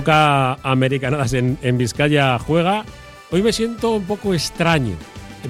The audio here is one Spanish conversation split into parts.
Toca Americanadas en, en Vizcaya, juega. Hoy me siento un poco extraño.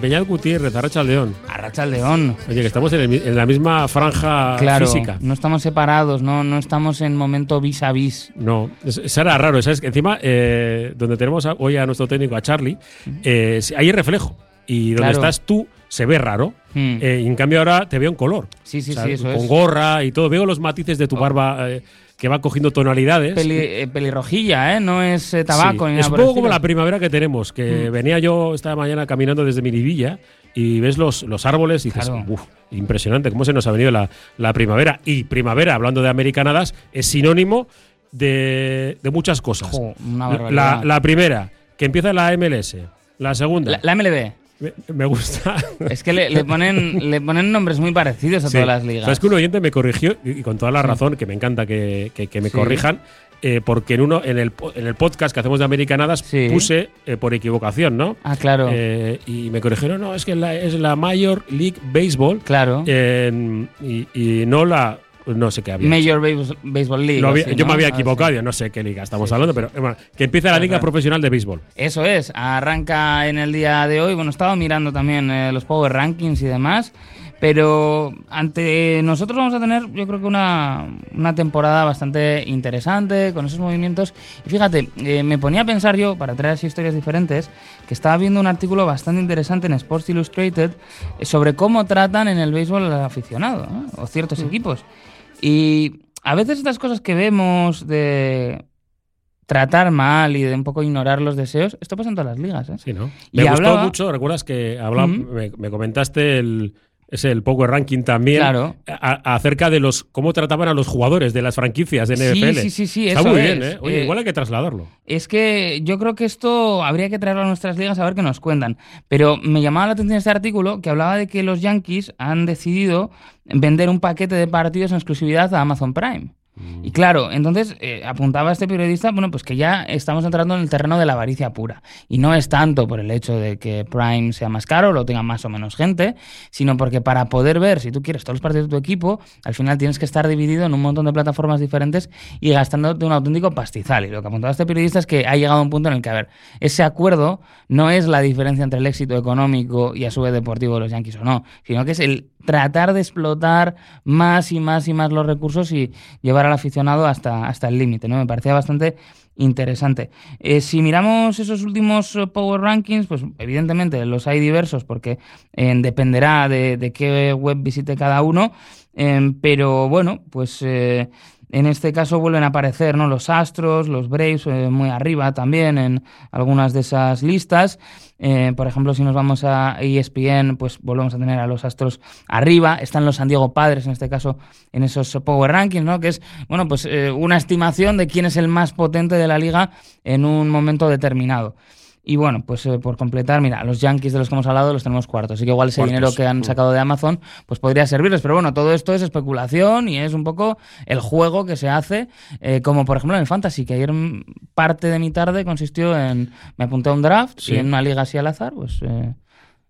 Peñal Gutiérrez, Arracha León. Arracha León. Oye, que estamos en, el- en la misma franja Claro, física. no estamos separados, no, no estamos en momento vis a vis. No, es- será raro, ¿sabes? Que encima, eh, donde tenemos hoy a nuestro técnico, a Charlie, eh, hay reflejo. Y donde Claro. estás tú se ve raro. Mm. Eh, y en cambio ahora te veo en color. Sí, sí, O sea, sí, eso Con es. gorra y todo. Veo los matices de tu barba eh, que va cogiendo tonalidades. Peli- eh, pelirrojilla, ¿eh? No es eh, tabaco Sí, ni Es un poco como la primavera que tenemos, que Mm. venía yo esta mañana caminando desde Miribilla y ves los, los árboles y dices, Claro. "Uf, impresionante, cómo se nos ha venido la, la primavera. Y primavera, hablando de americanadas, es sinónimo de, de muchas cosas. Jo, una la, la primera, que empieza la MLS. La segunda, La, la MLB. Me, me gusta. Es que le, le ponen, le ponen nombres muy parecidos a Sí. todas las ligas. Sabes que un oyente me corrigió, y con toda la razón, que me encanta que, que- que me Sí. corrijan, eh, porque en uno en el, en el podcast que hacemos de Americanadas Sí. puse eh, por equivocación, ¿no? Ah, claro. Eh, y me corrigieron, no, es que la- es la Major League Baseball claro. y, y no la. No sé qué había. Major Base- Baseball League. Lo había- así, yo ¿no? me había equivocado, yo no sé qué liga estamos Sí, hablando, sí, pero bueno, que empieza la Liga claro. Profesional de Béisbol. Eso es, arranca en el día de hoy. Bueno, he estado mirando también eh, los Power Rankings y demás, pero ante nosotros vamos a tener, yo creo que una, una temporada bastante interesante con esos movimientos. Y fíjate, eh, me ponía a pensar yo, para traer así historias diferentes, que estaba viendo un artículo bastante interesante en Sports Illustrated sobre cómo tratan en el béisbol al aficionado, ¿no? o ciertos equipos. Y a veces estas cosas que vemos de tratar mal y de un poco ignorar los deseos, esto pasa en todas las ligas, ¿eh? Sí, ¿no? Y Me gustó hablaba- mucho, ¿recuerdas que hablaba, me comentaste el, ese, el Power Ranking también? Claro. a- acerca de los cómo trataban a los jugadores de las franquicias de Sí, NFL. sí, sí, sí, Está eso muy es. bien, ¿eh? Oye, Eh, igual hay que trasladarlo. Es que yo creo que esto habría que traerlo a nuestras ligas a ver qué nos cuentan. Pero me llamaba la atención este artículo que hablaba de que los Yankees han decidido vender un paquete de partidos en exclusividad a Amazon Prime. Y claro, entonces eh, apuntaba este periodista, bueno, pues que ya estamos entrando en el terreno de la avaricia pura. Y no es tanto por el hecho de que Prime sea más caro, lo tenga más o menos gente, sino porque para poder ver, si tú quieres todos los partidos de tu equipo, al final tienes que estar dividido en un montón de plataformas diferentes y gastándote un auténtico pastizal. Y lo que apuntaba este periodista es que ha llegado a un punto en el que, a ver, ese acuerdo no es la diferencia entre el éxito económico y a su vez deportivo de los Yankees o no, sino que es el tratar de explotar más y más y más los recursos y llevar aficionado hasta, hasta el límite, ¿no? Me parecía bastante interesante. Eh, si miramos esos últimos eh, Power Rankings, pues evidentemente los hay diversos porque eh, dependerá de, de qué web visite cada uno, eh, pero bueno, pues... eh, en este caso vuelven a aparecer ¿no? los Astros, los Braves eh, muy arriba también en algunas de esas listas. Eh, por ejemplo, si nos vamos a ESPN, pues volvemos a tener a los Astros arriba. Están los San Diego Padres, en este caso, en esos Power Rankings, ¿no? que es bueno, pues, eh, una estimación de quién es el más potente de la liga en un momento determinado. Y bueno, pues eh, por completar, mira, los Yankees de los que hemos hablado los tenemos cuartos. Así que igual ese Cuartos. dinero que han Mm. sacado de Amazon, pues podría servirles. Pero bueno, todo esto es especulación y es un poco el juego que se hace, eh, como por ejemplo en el Fantasy, que ayer mm, parte de mi tarde consistió en. Me apunté a un draft Sí. y en una liga así al azar, pues. eh,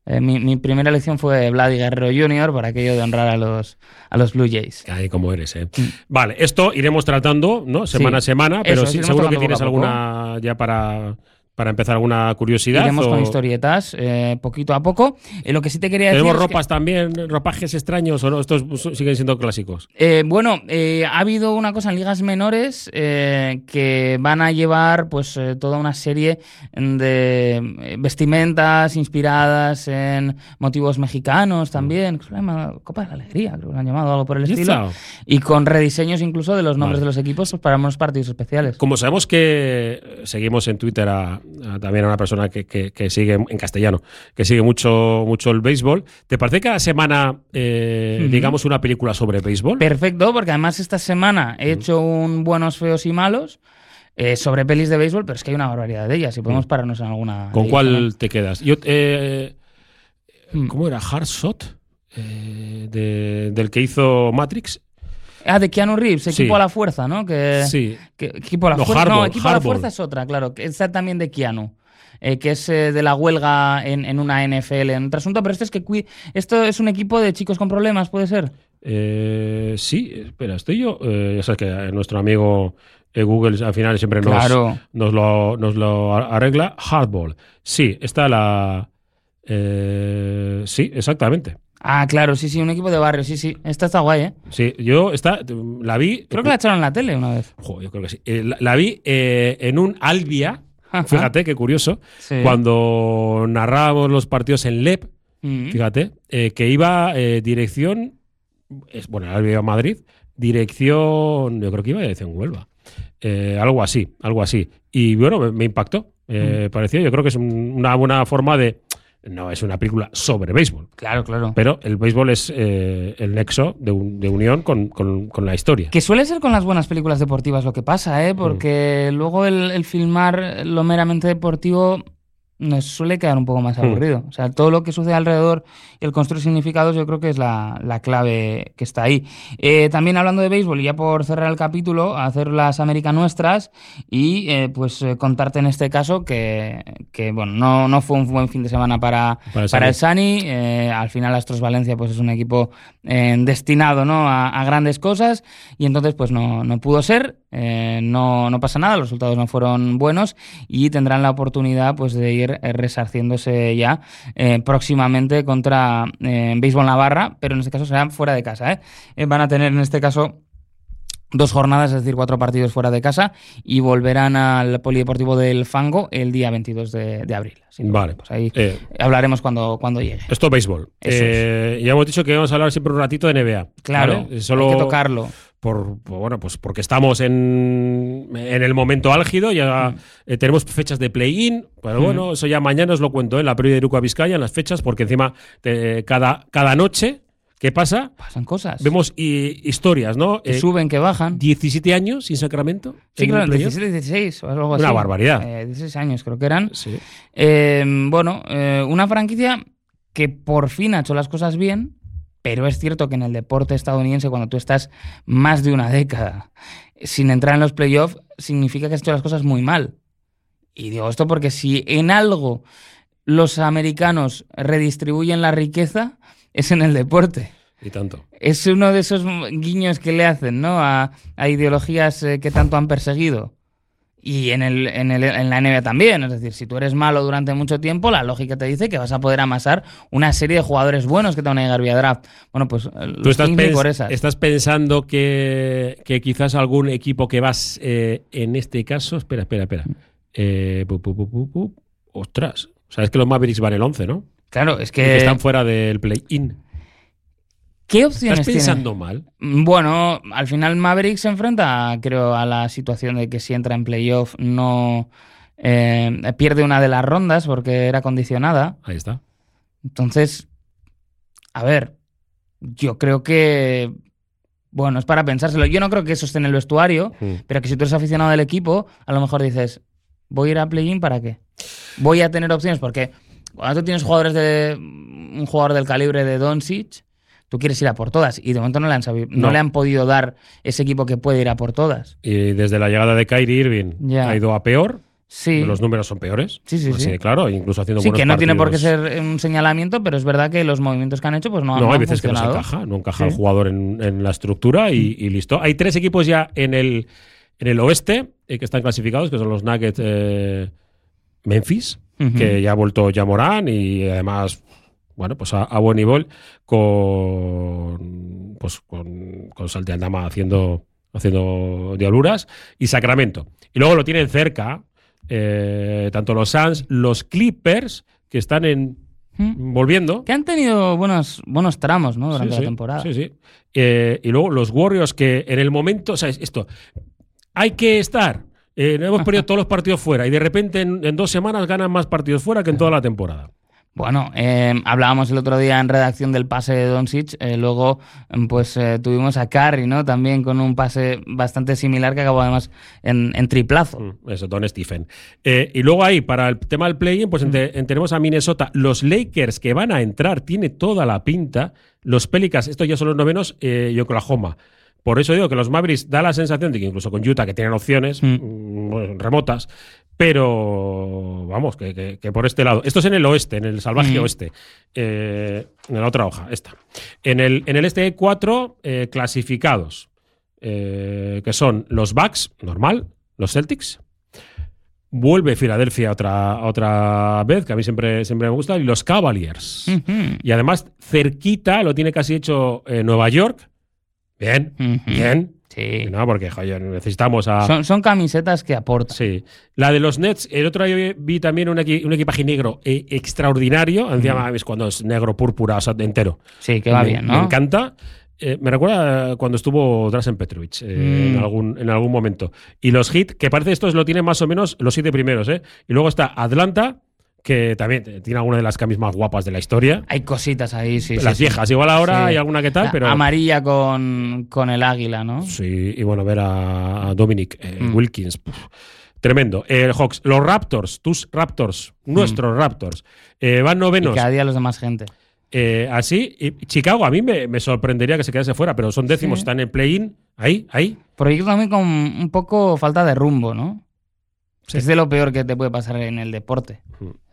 eh, mi, mi primera elección fue Vladi Guerrero Jr. para aquello de honrar a los, a los Blue Jays. Ay, como eres, ¿eh? Vale, esto iremos tratando, ¿no? Semana a semana, pero Eso, sí, seguro que tienes alguna ya para, para empezar alguna curiosidad. Iremos o- con historietas eh, poquito a poco. Eh, lo que sí te quería decir. ¿Tenemos es que- ropas también, ropajes extraños o no? Estos siguen siendo clásicos. Eh, bueno, eh, ha habido una cosa en ligas menores eh, que van a llevar pues eh, toda una serie de vestimentas inspiradas en motivos mexicanos también. que se llama Copa de la Alegría, creo que lo han llamado algo por el estilo. Y con rediseños incluso de los nombres Vale. de los equipos pues, para unos partidos especiales. Como sabemos que seguimos en Twitter a también a una persona que, que- que sigue en castellano, que sigue mucho, mucho el béisbol, ¿te parece que cada semana eh, digamos una película sobre béisbol? Perfecto, porque además esta semana he hecho un buenos, feos y malos eh, sobre pelis de béisbol, pero es que hay una barbaridad de ellas y podemos pararnos en alguna. ¿Con cuál también. te quedas? Yo, eh, Mm. ¿Cómo era? ¿Hard Shot? De- del que hizo Matrix. Ah, de Keanu Reeves, Sí. Equipo a la Fuerza, ¿no? Que, Sí. que- equipo a la Fuerza. no, Hardball, Equipo a la. Fuerza es otra, claro. que Está también de Keanu. eh, que es eh, de la huelga en, en una NFL, en otro asunto, pero este es que esto es un equipo de chicos con problemas, ¿puede ser? Eh, sí, espera, estoy yo. Eh, ya sabes que nuestro amigo Google al final siempre nos, Claro. nos, lo, nos lo arregla. Hardball. Sí, está la. eh, sí, exactamente. Ah, claro, sí, sí, un equipo de barrio, sí, sí. Esta está guay, ¿eh? Sí, yo está, la vi. Creo que la echaron en la tele una vez. Jo, yo creo que sí. Eh, la, la vi eh, en un Albia. Ajá. Fíjate qué curioso. Sí. Cuando narrábamos los partidos en LEP, Mm. fíjate, eh, que iba eh, dirección. Es, bueno, el Albia iba a Madrid. Dirección. Yo creo que iba dirección Huelva. Algo así, algo así. Y bueno, me, me impactó. Eh, Mm. Pareció, yo creo que es un- una buena forma de. No es una película sobre béisbol, Claro, claro. pero el béisbol es eh, el nexo de, un- de unión con, con- con la historia. Que suele ser con las buenas películas deportivas lo que pasa, ¿eh? Porque luego el, el filmar lo meramente deportivo nos suele quedar un poco más Mm. aburrido. O sea, todo lo que sucede alrededor y el construir significados yo creo que es la, la clave que está ahí. Eh, también hablando de béisbol, y ya por cerrar el capítulo, hacer las Américas nuestras y eh, pues eh, contarte en este caso que, que, bueno, no, no fue un buen fin de semana para, Para el para el Sani. Al final Astros Valencia pues es un equipo destinado ¿no? a, a grandes cosas y entonces pues no, no pudo ser. No, no pasa nada, los resultados no fueron buenos y tendrán la oportunidad pues de ir eh, resarciéndose ya eh, próximamente contra eh, Béisbol Navarra, pero en este caso será fuera de casa. ¿eh? Van a tener en este caso dos jornadas, es decir, cuatro partidos fuera de casa y volverán al Polideportivo del Fango el día 22 de, de abril. Así que, Vale. Pues ahí Eh, hablaremos cuando, cuando llegue. Esto es béisbol. Ya hemos dicho que vamos a hablar siempre un ratito de NBA. Claro, ¿vale? Solo hay que tocarlo. Por, bueno, pues porque estamos en, en el momento álgido, ya eh, tenemos fechas de play-in, pero Mm. bueno, eso ya mañana os lo cuento en la previa de Iruka Vizcaya, en las fechas, porque encima eh, cada, cada noche, ¿qué pasa? Pasan cosas. Vemos i- historias, ¿no? que Eh, suben, que bajan. 17 años sin Sacramento. Sí, claro, el playoff. 17, 16 o algo así. Una barbaridad. Eh, 16 años creo que eran. Sí. Eh, bueno, eh, una franquicia que por fin ha hecho las cosas bien, pero es cierto que en el deporte estadounidense, cuando tú estás más de una década sin entrar en los playoffs, significa que has hecho las cosas muy mal. Y digo esto porque si en algo los americanos redistribuyen la riqueza, es en el deporte. Y tanto. Es uno de esos guiños que le hacen, ¿no? A, a ideologías eh, que tanto han perseguido. Y en, el, en, el- en la NBA también. Es decir, si tú eres malo durante mucho tiempo, la lógica te dice que vas a poder amasar una serie de jugadores buenos que te van a llegar vía draft. Bueno, pues eh, Tú los estás, Kings ni pens- por esas. estás pensando que, que quizás algún equipo que vas, eh, en este caso, espera, espera, espera. Eh, pu, pu, pu, pu, pu. ostras, sabes que los Mavericks van el 11, ¿no? Claro, es Y que... están fuera del play-in. ¿Qué opciones ¿Estás tiene? pensando mal? Bueno, al final Maverick se enfrenta, creo, a la situación de que si entra en playoff no eh, pierde una de las rondas porque era condicionada. Ahí está. Entonces, a ver, yo creo que, bueno, es para pensárselo. Yo no creo que eso esté en el vestuario, Mm. pero que si tú eres aficionado del equipo, a lo mejor dices, voy a ir a play-in para qué? Voy a tener opciones porque cuando tú tienes jugadores de un jugador del calibre de Doncic, tú quieres ir a por todas y de momento no le han sabido, no. No. le han podido dar ese equipo que puede ir a por todas. Y desde la llegada de Kyrie Irving Ya. ha ido a peor. Sí. Los números son peores. Sí, sí, Así sí. de claro, incluso haciendo Sí, que no tiene por qué ser un señalamiento, pero es verdad que los movimientos que han hecho pues no, No, no hay han veces que no se encaja, no encaja el jugador en, en la estructura y, y listo. Hay tres equipos ya en el, en el oeste eh, que están clasificados, que son los Nuggets eh, Memphis, que ya ha vuelto Yamorán y además, bueno, pues a, a buen nivel con, pues con, con Aldama haciendo, haciendo diabluras y Sacramento. Y luego lo tienen cerca, eh, tanto los Suns, los Clippers, que están en Mm. volviendo. Que han tenido buenos, buenos tramos, ¿no? Durante Sí, la temporada. Sí, sí. Eh, y luego los Warriors que en el momento, o sea, es esto, hay que estar. eh, hemos perdido todos los partidos fuera y de repente en, en dos semanas ganan más partidos fuera que en toda la temporada. Bueno, eh, hablábamos el otro día en redacción del pase de Doncic, eh, luego mm, pues eh, tuvimos a Curry, ¿no? También con un pase bastante similar que acabó además en, en triplazo. Mm, Eso, Don Stephen. Eh, y luego ahí, para el tema del play-in, pues ente- en- tenemos a Minnesota. Los Lakers que van a entrar, tiene toda la pinta. Los Pelicans, estos ya son los novenos, eh, y Oklahoma. Por eso digo que los Mavericks da la sensación de que incluso con Utah, que tienen opciones Mm. mm, remotas, pero vamos, que, que- que por este lado. Esto es en el oeste, en el salvaje Mm. oeste. Eh, en la otra hoja, esta. En el, en el este hay cuatro eh, clasificados, eh, que son los Bucks, normal, los Celtics. Vuelve Filadelfia otra, otra vez, que a mí siempre, siempre me gusta, y los Cavaliers. Y además, cerquita, lo tiene casi hecho Nueva York. Bien, bien. Sí. No, porque, joder, necesitamos a. Son, son camisetas que aportan. Sí. La de los Nets, el otro día vi también un, equi- un equipaje negro eh, extraordinario. Encima, es cuando es negro, púrpura, o sea, entero. Sí, que va me, bien, Me ¿no? encanta. Eh, me recuerda cuando estuvo Drasen Petrovic eh, Mm. en, algún, en algún momento. Y los Heat, que parece estos lo tienen más o menos los siete primeros, ¿eh? Y luego está Atlanta, que también tiene alguna de las camis más guapas de la historia. Hay cositas ahí, sí. las sí, sí. viejas, igual ahora Sí. hay alguna que tal, La pero. Amarilla con, con el águila, ¿no? Sí, y bueno, ver a Dominic eh, Mm. Wilkins. puf, tremendo. El Hawks, los Raptors, tus Raptors, nuestros Raptors, eh, van Mm. Y novenos. cada día los demás gente. eh, así, y Chicago, a mí me, me sorprendería que se quedase fuera, pero son décimos, están en play-in, ahí, ahí. Proyecto también con un poco falta de rumbo, ¿no? Sí. Es de lo peor que te puede pasar en el deporte.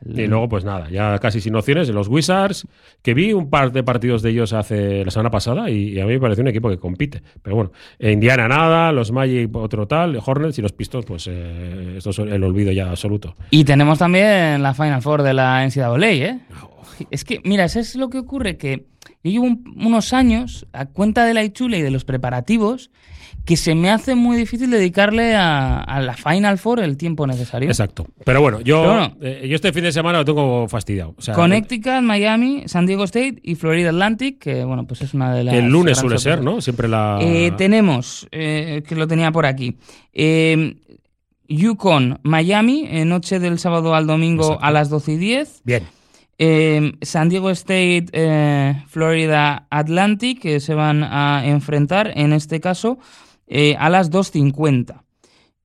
Y luego, pues nada, ya casi sin opciones. Los Wizards, que vi un par de partidos de ellos hace la semana pasada y, y a mí me pareció un equipo que compite. Pero bueno, Indiana nada, los Magic otro tal, Hornets y los Pistons, pues eh, esto es el olvido ya absoluto. Y tenemos también la Final Four de la NCAA, ¿eh? Es que, mira, eso es lo que ocurre, que yo llevo un- unos años, a cuenta de la Ichule y de los preparativos, que se me hace muy difícil dedicarle a, a la Final Four el tiempo necesario. Exacto. Pero bueno, yo, Pero bueno. eh, yo este fin de semana lo tengo fastidiado. O sea, Connecticut, Miami, San Diego State y Florida Atlantic, que bueno, pues es una de las. el lunes suele ser. ¿no? Siempre la. Eh, tenemos, eh, que lo tenía por aquí, eh, Yukon, Miami, noche del sábado al domingo Exacto. a las 12 y 10. Bien. Eh, San Diego State, eh, Florida Atlantic, que se van a enfrentar, en este caso, eh, a las 2.50.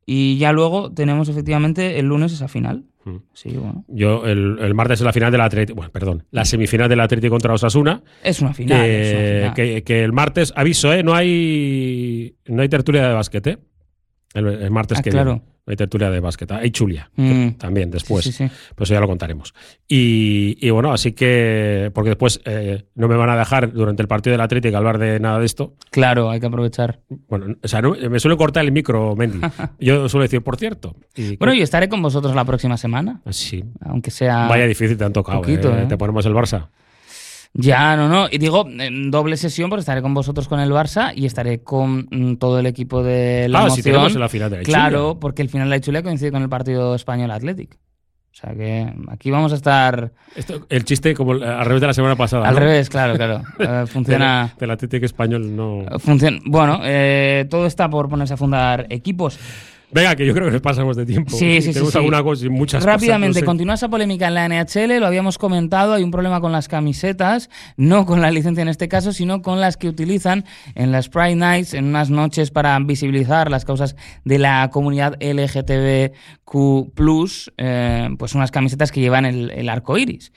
Y ya luego tenemos efectivamente el lunes esa final. Mm. Sí, bueno. Yo el, el martes es la final del Atlético. Bueno, perdón. La semifinal del Atlético contra Osasuna. Es una final. que, es una final. que- que el martes, aviso, ¿eh? No hay, no hay tertulia de básquet, ¿eh? El, el martes Ah, que claro. viene. Hay tertulia de básquet. Hay chulia. Mm. También después. Sí, sí, sí. Pues ya lo contaremos. Y, y bueno, así que. Porque después eh, no me van a dejar durante el partido del Atlético hablar de nada de esto. Claro, hay que aprovechar. Bueno, o sea, no- me suele cortar el micro, Mendy. Yo suelo decir, por cierto. Y, Bueno, yo estaré con vosotros la próxima semana, Sí. aunque sea... Vaya difícil te han tocado. poquito, eh. ¿eh? Te ponemos el Barça. Ya, no, no. Y digo, en doble sesión, porque estaré con vosotros con el Barça y estaré con mm, todo el equipo de la ah, emoción. si tenemos la final de la Claro, porque el final de la coincide con el partido español Athletic. O sea que aquí vamos a estar Esto- el chiste como al revés de la semana pasada. al ¿no? revés, claro, claro. Eh, funciona. Del, Atlético español no. funciona. Bueno, eh, todo está por ponerse a fundar equipos. Venga, que yo creo que nos pasamos de tiempo. Sí, sí, sí, Tenemos sí. alguna cosa y muchas Rápidamente, cosas. no sé. continúa esa polémica en la NHL, lo habíamos comentado, hay un problema con las camisetas, no con la licencia en este caso, sino con las que utilizan en las Pride Nights, en unas noches para visibilizar las causas de la comunidad LGTBQ, eh, pues unas camisetas que llevan el, el arco iris.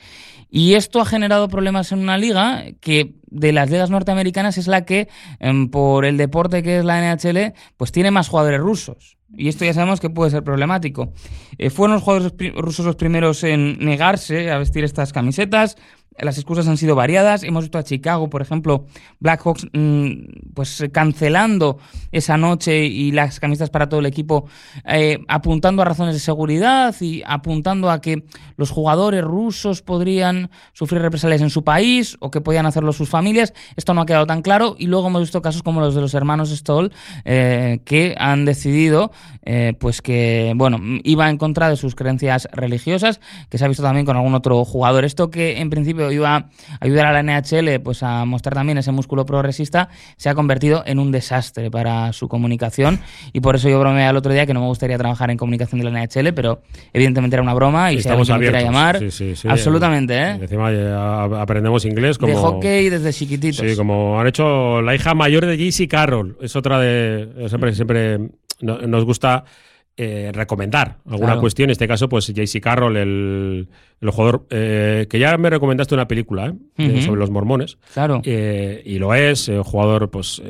Y esto ha generado problemas en una liga que de las ligas norteamericanas es la que, em, por el deporte que es la NHL, pues tiene más jugadores rusos. Y esto ya sabemos que puede ser problemático. Eh, fueron los jugadores rusos los primeros en negarse a vestir estas camisetas. Las excusas han sido variadas. Hemos visto a Chicago, por ejemplo, Blackhawks, mm, pues cancelando esa noche y las camisetas para todo el equipo, eh, apuntando a razones de seguridad y apuntando a que los jugadores rusos podrían sufrir represalias en su país o que podían hacerlo sus familias. Esto no ha quedado tan claro. Y luego hemos visto casos como los de los hermanos Stoll, eh, que han decidido, eh, pues que, bueno, iba en contra de sus creencias religiosas, que se ha visto también con algún otro jugador. Esto que en principio iba a ayudar a la NHL pues a mostrar también ese músculo progresista, se ha convertido en un desastre para su comunicación. Y por eso yo bromeé el otro día que no me gustaría trabajar en comunicación de la NHL, pero evidentemente era una broma y si Estamos alguien me quiera llamar, Sí, sí, sí. absolutamente, ¿eh? Encima eh, aprendemos inglés como. De hockey desde chiquititos. Sí, como han hecho la hija mayor de JC Carroll. Es otra de. Siempre, siempre no- nos gusta eh, recomendar alguna Claro. cuestión. En este caso, pues JC Carroll, el, el jugador eh, que ya me recomendaste una película ¿eh? Sobre los mormones. Claro. Eh, y lo es, jugador, pues,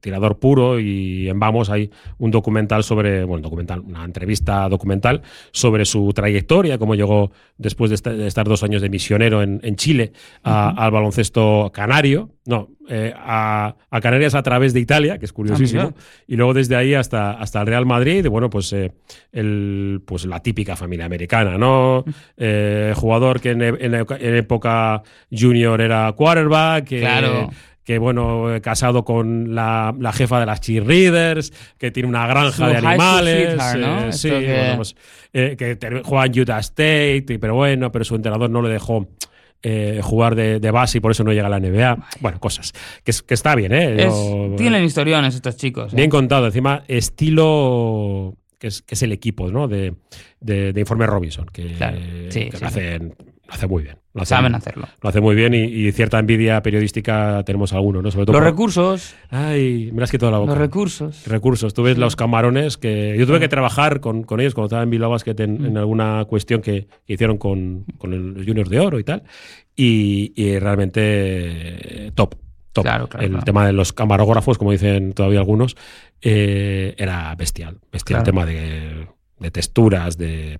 tirador puro. Y en Vamos hay un documental sobre, bueno, documental, una entrevista documental sobre su trayectoria, cómo llegó después de, esta- de estar dos años de misionero en, en Chile a- al baloncesto canario. No, eh, a, a Canarias a través de Italia, que es curiosísimo. Ah, mira. y luego desde ahí hasta, hasta el Real Madrid, y bueno, pues, eh, el, pues la típica familia americana, ¿no? Eh, jugador que en, e- en época junior era quarterback, que, Claro. que bueno, casado con la, la jefa de las cheerleaders, que tiene una granja de animales, ¿no? eh, sí, que- bueno, pues, eh, que juega en Utah State, pero bueno, pero su entrenador no le dejó eh, jugar de, de base y por eso no llega a la NBA. Bueno, cosas. Que, que está bien, ¿eh? Es- No- tienen historiones estos chicos. ¿eh? Bien contado, encima estilo que es, que es el equipo ¿no? de, de, de Informe Robinson, que, Claro. Sí, que sí, hacen, lo hace muy bien. Lo hacen- Saben hacerlo. Lo hace muy bien y, y cierta envidia periodística tenemos algunos, ¿no? Sobre todo Los por- recursos. Ay, me has quitado la boca. Los recursos. Recursos. Tú ves los camarones que. Yo tuve que trabajar con, con ellos cuando estaba en Bilbao Basket en, Mm. en alguna cuestión que, que hicieron con, con el- los Juniors de Oro y tal. Y, y realmente eh, top. Top. Claro, claro, el claro. tema de los camarógrafos, como dicen todavía algunos, eh, era bestial. Bestial. El tema de, de texturas, de.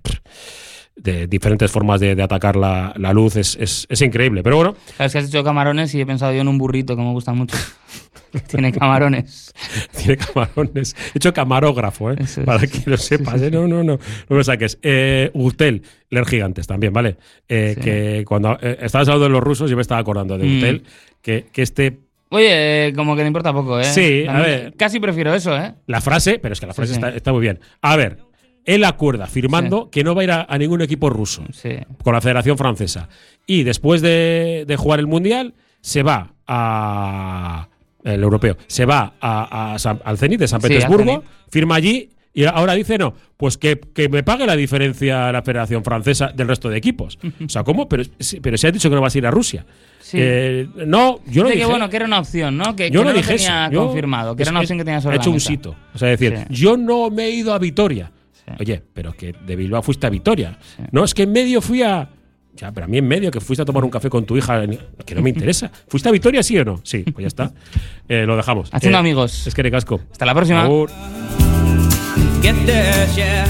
De diferentes formas de, de atacar la, la luz es, es- es increíble. Pero bueno, Sabes que has hecho camarones y he pensado yo en un burrito que me gusta mucho. Tiene camarones. Tiene camarones. He hecho camarógrafo, ¿eh? Es. Para que lo sepas, ¿eh? No, no, no. No me saques. Eh, Gürtel, leer gigantes también, ¿vale? Eh, Sí. Que cuando eh, estabas hablando de los rusos, yo me estaba acordando de Mm. Gürtel, que, que este. Oye, como que le importa poco, ¿eh? Sí, a ver. Casi prefiero eso, ¿eh? La frase, pero es que la Sí, frase sí. Está, está muy bien. A ver, él acuerda firmando que no va a ir a, a ningún equipo ruso Sí. con la Federación Francesa. Y después de, de jugar el Mundial, se va a. El europeo. Se va a- a San- al Zenit de San Petersburgo, firma allí y ahora dice no. Pues que, que me pague la diferencia la Federación Francesa del resto de equipos. O sea, ¿cómo? Pero, pero se ha dicho que no vas a ir a Rusia. Sí. Eh, no, yo no dije. que bueno, que era una opción, ¿no? Que, yo que no, lo dije tenía eso. Confirmado, que era una opción que tenía sobre Ha hecho un sito. O sea, decir, Sí. yo no me he ido a Vitoria. Sí. Oye, pero que de Bilbao fuiste a Vitoria. No, es que en medio fui a. Ya, pero a mí en medio que fuiste a tomar un café con tu hija, que no me interesa. ¿Fuiste a Vitoria, sí o no? Sí, pues ya está. Eh, lo dejamos. Haciendo Eh, amigos. Es que recasco. Hasta la próxima. Get theirs, yeah.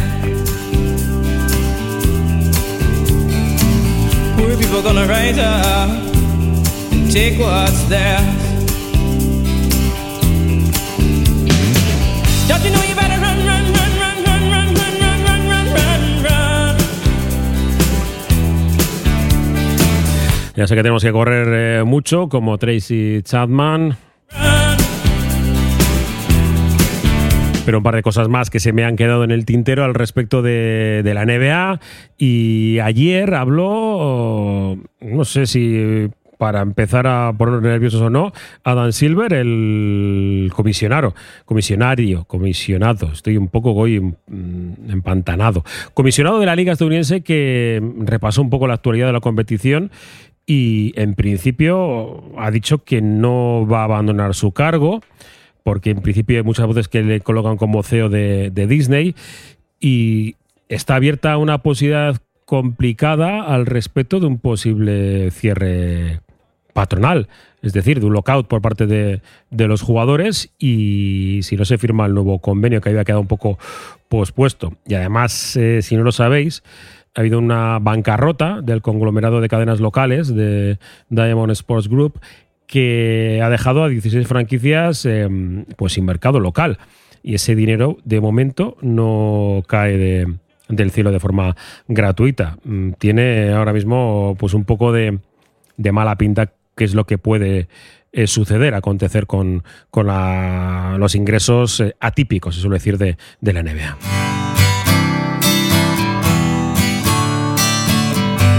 Poor people gonna rise up and take what's theirs. Don't you know you Ya sé que tenemos que correr eh, mucho, como Tracy Chapman. Pero un par de cosas más que se me han quedado en el tintero al respecto de, de la NBA. Y ayer habló, no sé si para empezar a ponernos nerviosos o no, Adam Silver, el comisionado, comisionario, comisionado, estoy un poco hoy mm, empantanado, comisionado de la Liga Estadounidense que repasó un poco la actualidad de la competición y en principio ha dicho que no va a abandonar su cargo, porque en principio hay muchas voces que le colocan como CEO de, Disney y está abierta una posibilidad complicada al respecto de un posible cierre patronal, es decir, de un lockout por parte de, de los jugadores y si no se firma el nuevo convenio que había quedado un poco pospuesto. Y además, eh, si no lo sabéis, ha habido una bancarrota del conglomerado de cadenas locales de Diamond Sports Group que ha dejado a 16 franquicias eh, pues sin mercado local. Y ese dinero, de momento, no cae de, del cielo de forma gratuita. Mm, Tiene ahora mismo pues un poco de, mala pinta qué es lo que puede eh, suceder, acontecer con, los ingresos eh, atípicos, se suele decir, de, de la NBA.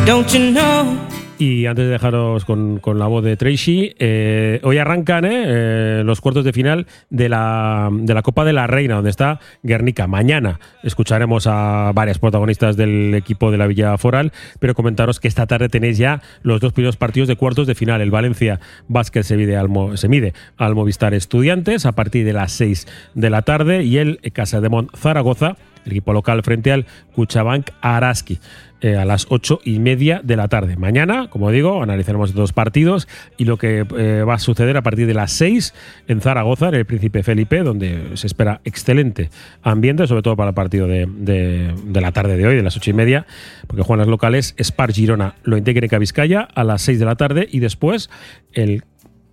Don't you know? Y antes de dejaros con, con la voz de Tracy, eh, hoy arrancan eh, eh, los cuartos de final de la, de la Copa de la Reina, donde está Guernica. Mañana escucharemos a varias protagonistas del equipo de la Villa Foral, pero comentaros que esta tarde tenéis ya los dos primeros partidos de cuartos de final. El Valencia Basket se mide al, se mide al Movistar Estudiantes a partir de las 6 de la tarde y el Casademont Zaragoza el equipo local frente al Cuchabank Araski. eh, a las ocho y media de la tarde. Mañana, como digo, analizaremos dos partidos y lo que eh, va a suceder a partir de las 6 en Zaragoza, en el Príncipe Felipe, donde se espera excelente ambiente, sobre todo para el partido de, de- la tarde de hoy, de las ocho y media, porque juegan las locales Spar Girona, lo Integreca Vizcaya a las 6 de la tarde y después el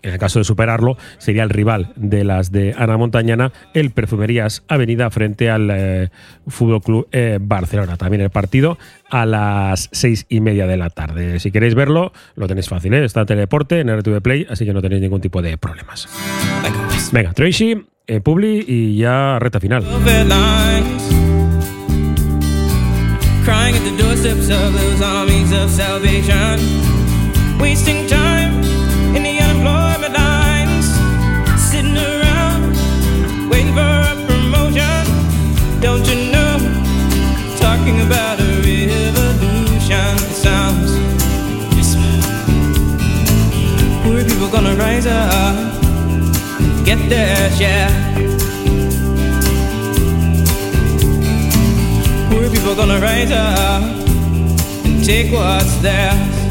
en el caso de superarlo, sería el rival de las de Ana Montañana, el Perfumerías Avenida frente al eh, Fútbol Club eh, Barcelona. También el partido a las seis y media de la tarde. Si queréis verlo, lo tenéis fácil, ¿eh? está en Teleporte, en RTV Play, así que no tenéis ningún tipo de problemas. Venga, Tracy, eh, Publi y ya reta final. crying at the doorsteps of those armies their share Poor people gonna rise up and take what's theirs.